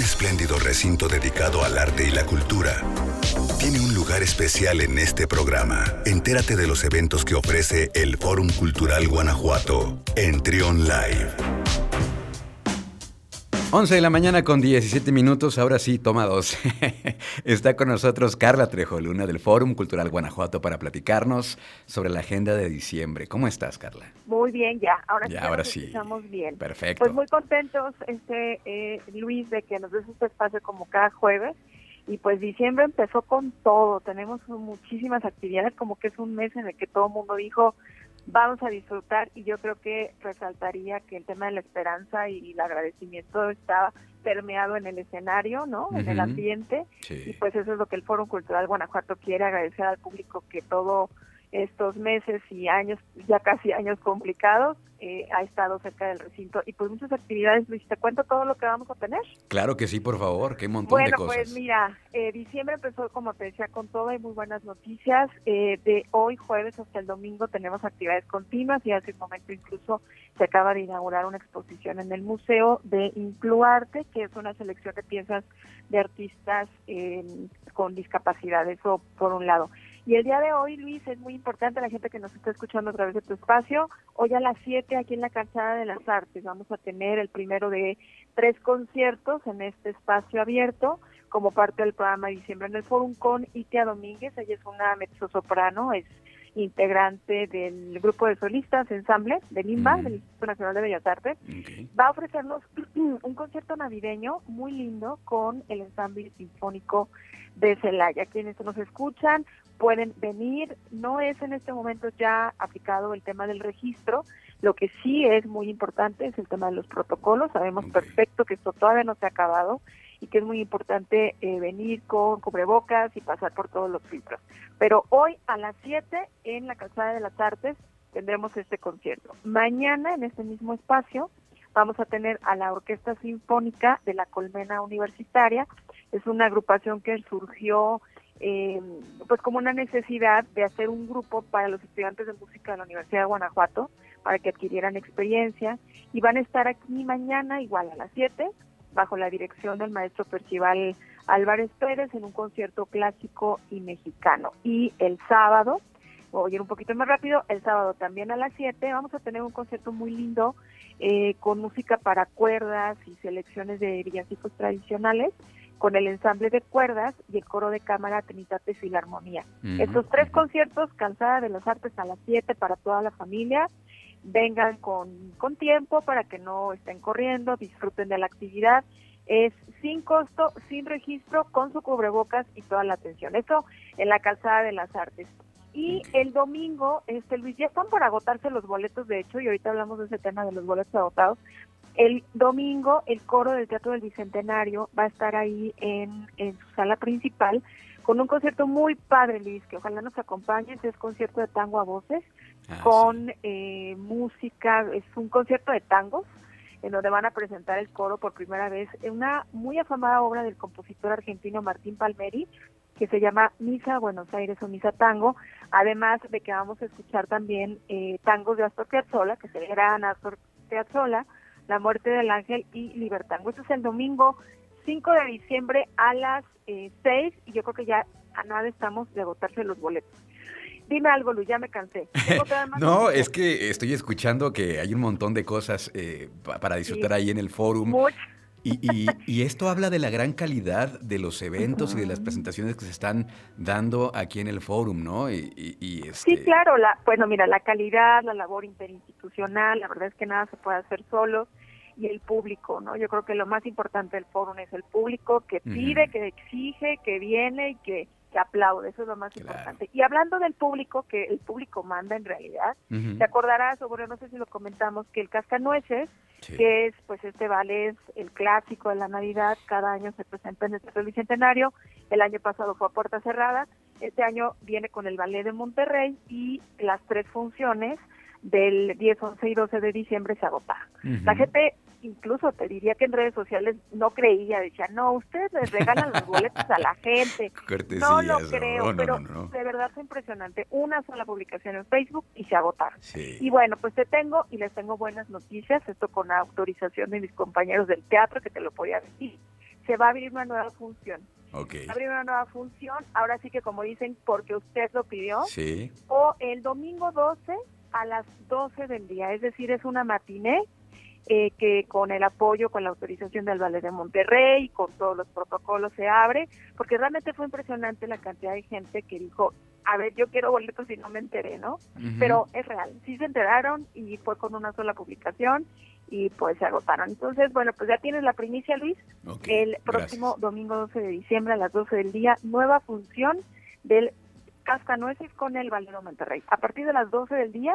espléndido recinto dedicado al arte y la cultura, tiene un lugar especial en este programa. Entérate de los eventos que ofrece el Fórum Cultural Guanajuato en Trion Live. 11 de la mañana con 17 minutos, ahora sí, toma dos. Está con nosotros Carla Trejo Luna del Fórum Cultural Guanajuato para platicarnos sobre la agenda de diciembre. ¿Cómo estás, Carla? Muy bien, ya, ahora Ya, sí. ahora sí. escuchamos bien. Perfecto. Pues muy contentos, este eh, Luis, de que nos des este espacio como cada jueves. Y pues diciembre empezó con todo. Tenemos muchísimas actividades, como que es un mes en el que todo el mundo dijo, vamos a disfrutar. Y yo creo que resaltaría que el tema de la esperanza y el agradecimiento está permeado en el escenario, ¿no? En el ambiente. Y pues eso es lo que el Foro Cultural Guanajuato quiere agradecer al público que todo estos meses y años, ya casi años complicados, eh, ha estado cerca del recinto. Y pues muchas actividades, Luis, ¿te cuento todo lo que vamos a tener? Claro que sí, por favor, qué montón Bueno, de cosas. pues mira, eh, diciembre empezó, como te decía, con todo, hay muy buenas noticias. Eh, de hoy, jueves hasta el domingo, tenemos actividades continuas y hace un momento incluso se acaba de inaugurar una exposición en el Museo de Incluarte, que es una selección de piezas de artistas eh, con discapacidad, eso por un lado. Y el día de hoy, Luis, es muy importante la gente que nos está escuchando a través de tu espacio. Hoy a las 7 aquí en la Calzada de las Artes vamos a tener el primero de tres conciertos en este espacio abierto como parte del programa de diciembre en el Forum con Itia Domínguez. Ella es una mezzosoprano, es integrante del grupo de solistas ensamble del INBA, Mm. del Instituto Nacional de Bellas Artes va a ofrecernos un concierto navideño muy lindo con el ensamble sinfónico de Celaya. Quienes nos escuchan pueden venir. No es en este momento ya aplicado el tema del registro. Lo que sí es muy importante es el tema de los protocolos. Sabemos perfecto que esto todavía no se ha acabado y que es muy importante eh, venir con cubrebocas y pasar por todos los filtros. Pero hoy a las 7 en la Calzada de las Artes tendremos este concierto. Mañana en este mismo espacio vamos a tener a la Orquesta Sinfónica de la Colmena Universitaria. Es una agrupación que surgió eh, pues como una necesidad de hacer un grupo para los estudiantes de música de la Universidad de Guanajuato para que adquirieran experiencia y van a estar aquí mañana igual a las 7 bajo la dirección del maestro Percival Álvarez Pérez en un concierto clásico y mexicano. Y el sábado, voy a ir un poquito más rápido, el sábado también a las 7 vamos a tener un concierto muy lindo eh, con música para cuerdas y selecciones de villancicos tradicionales con el ensamble de cuerdas y el coro de cámara Trinitate Filarmonía. Ujú, Estos tres conciertos, Calzada de las Artes a las 7 para toda la familia, vengan con, con tiempo para que no estén corriendo, disfruten de la actividad. Es sin costo, sin registro, con su cubrebocas y toda la atención. Eso en la Calzada de las Artes. Y el domingo, este Luis, ya están por agotarse los boletos, de hecho, y ahorita hablamos de ese tema de los boletos agotados. El domingo, el coro del Teatro del Bicentenario va a estar ahí en, en su sala principal con un concierto muy padre, Luis, que ojalá nos acompañes. Es concierto de tango a voces Ah, con eh, música, es un concierto de tangos en donde van a presentar el coro por primera vez en una muy afamada obra del compositor argentino Martín Palmeri que se llama Misa Buenos Aires o Misa Tango, además de que vamos a escuchar también eh, tangos de Astor Piazzolla, que se gran Astor Piazzolla, La Muerte del Ángel y Libertango. Esto es el domingo 5 de diciembre a las eh, 6 y yo creo que ya a nada estamos de agotarse los boletos. Dime algo, Luis, ya me cansé. ¿Tengo que dar más No, es que estoy escuchando que hay un montón de cosas eh, pa- para disfrutar ahí en el. Much- Y, y- y esto habla de la gran calidad de los eventos y de las presentaciones que se están dando aquí en el fórum, ¿no? Y, y- y, Sí, este, claro, la, bueno, mira, la calidad, la labor interinstitucional, la verdad es que nada se puede hacer solo y el público, ¿no? Yo creo que lo más importante del fórum es el público que pide, que exige, que viene y que, que aplaude, eso es lo más Claro. importante. Y hablando del público, que el público manda en realidad, te acordarás, o bueno, no sé si lo comentamos, que el Cascanueces, sí. que es pues este ballet, el clásico de la Navidad, cada año se presenta en el Teatro Bicentenario, el año pasado fue a puerta cerrada, este año viene con el ballet de Monterrey y las tres funciones del 10, 11 y 12 de diciembre se agotaron. La gente, incluso te diría que en redes sociales no creía, decía, no, ustedes les regalan los boletos a la gente. No lo creo, no, no, pero no. de verdad fue impresionante. Una sola publicación en Facebook y se agotaron. Sí. Y bueno, pues te tengo y les tengo buenas noticias, esto con autorización de mis compañeros del teatro, que te lo podía decir. se va a abrir una nueva función. Okay. Abrir una nueva función, ahora sí que como dicen, porque usted lo pidió. Sí. O el domingo 12 a las 12 del día, es decir, es una matiné eh, que con el apoyo, con la autorización del Valle de Monterrey, con todos los protocolos se abre, porque realmente fue impresionante la cantidad de gente que dijo, a ver, yo quiero boletos y no me enteré, ¿no? Pero es real, sí se enteraron y fue con una sola publicación y pues se agotaron. Entonces, bueno, pues ya tienes la primicia, Luis. El gracias. próximo domingo 12 de diciembre a las 12 del día, nueva función del Cascanueces con el Valero Monterrey. A partir de las 12 del día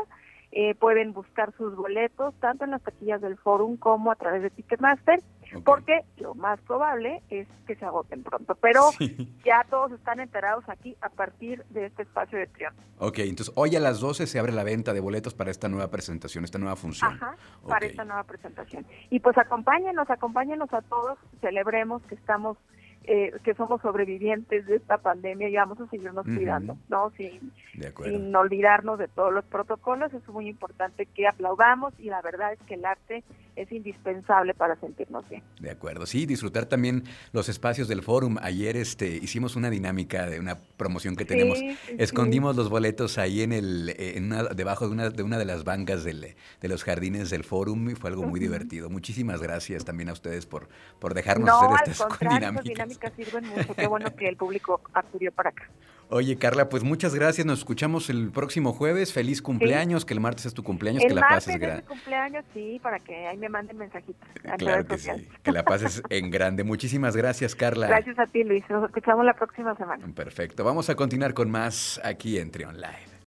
eh, pueden buscar sus boletos tanto en las taquillas del Forum como a través de Ticketmaster, porque lo más probable es que se agoten pronto. Pero Sí. ya todos están enterados aquí a partir de este espacio de Trión. Ok, entonces hoy a las 12 se abre la venta de boletos para esta nueva presentación, esta nueva función. Ajá, para Ok. esta nueva presentación. Y pues acompáñenos, acompáñenos a todos, celebremos que estamos, eh, que somos sobrevivientes de esta pandemia y vamos a seguirnos cuidando, ¿no? Sin, sin olvidarnos de todos los protocolos, es muy importante que aplaudamos y la verdad es que el arte es indispensable para sentirnos bien. De acuerdo, sí, disfrutar también los espacios del forum. Ayer este, hicimos una dinámica de una promoción que tenemos. Sí, sí, Escondimos los boletos ahí en el, eh, en una- debajo de una, de una de las bancas del- de los jardines del forum y fue algo muy divertido. Muchísimas gracias también a ustedes por, por dejarnos No, hacer al estas esas dinámicas. dinámicas sirven mucho. Qué bueno que el público acudió para acá. Oye, Carla, pues muchas gracias. Nos escuchamos el próximo jueves. Feliz cumpleaños, que el martes es tu cumpleaños, que el la martes pases es mi gran- cumpleaños, sí, para que ahí me manden mensajitos. en Claro que sí, que la pases en grande. Muchísimas gracias, Carla. Gracias a ti, Luis. Nos escuchamos la próxima semana. Perfecto. Vamos a continuar con más aquí en Trion Live.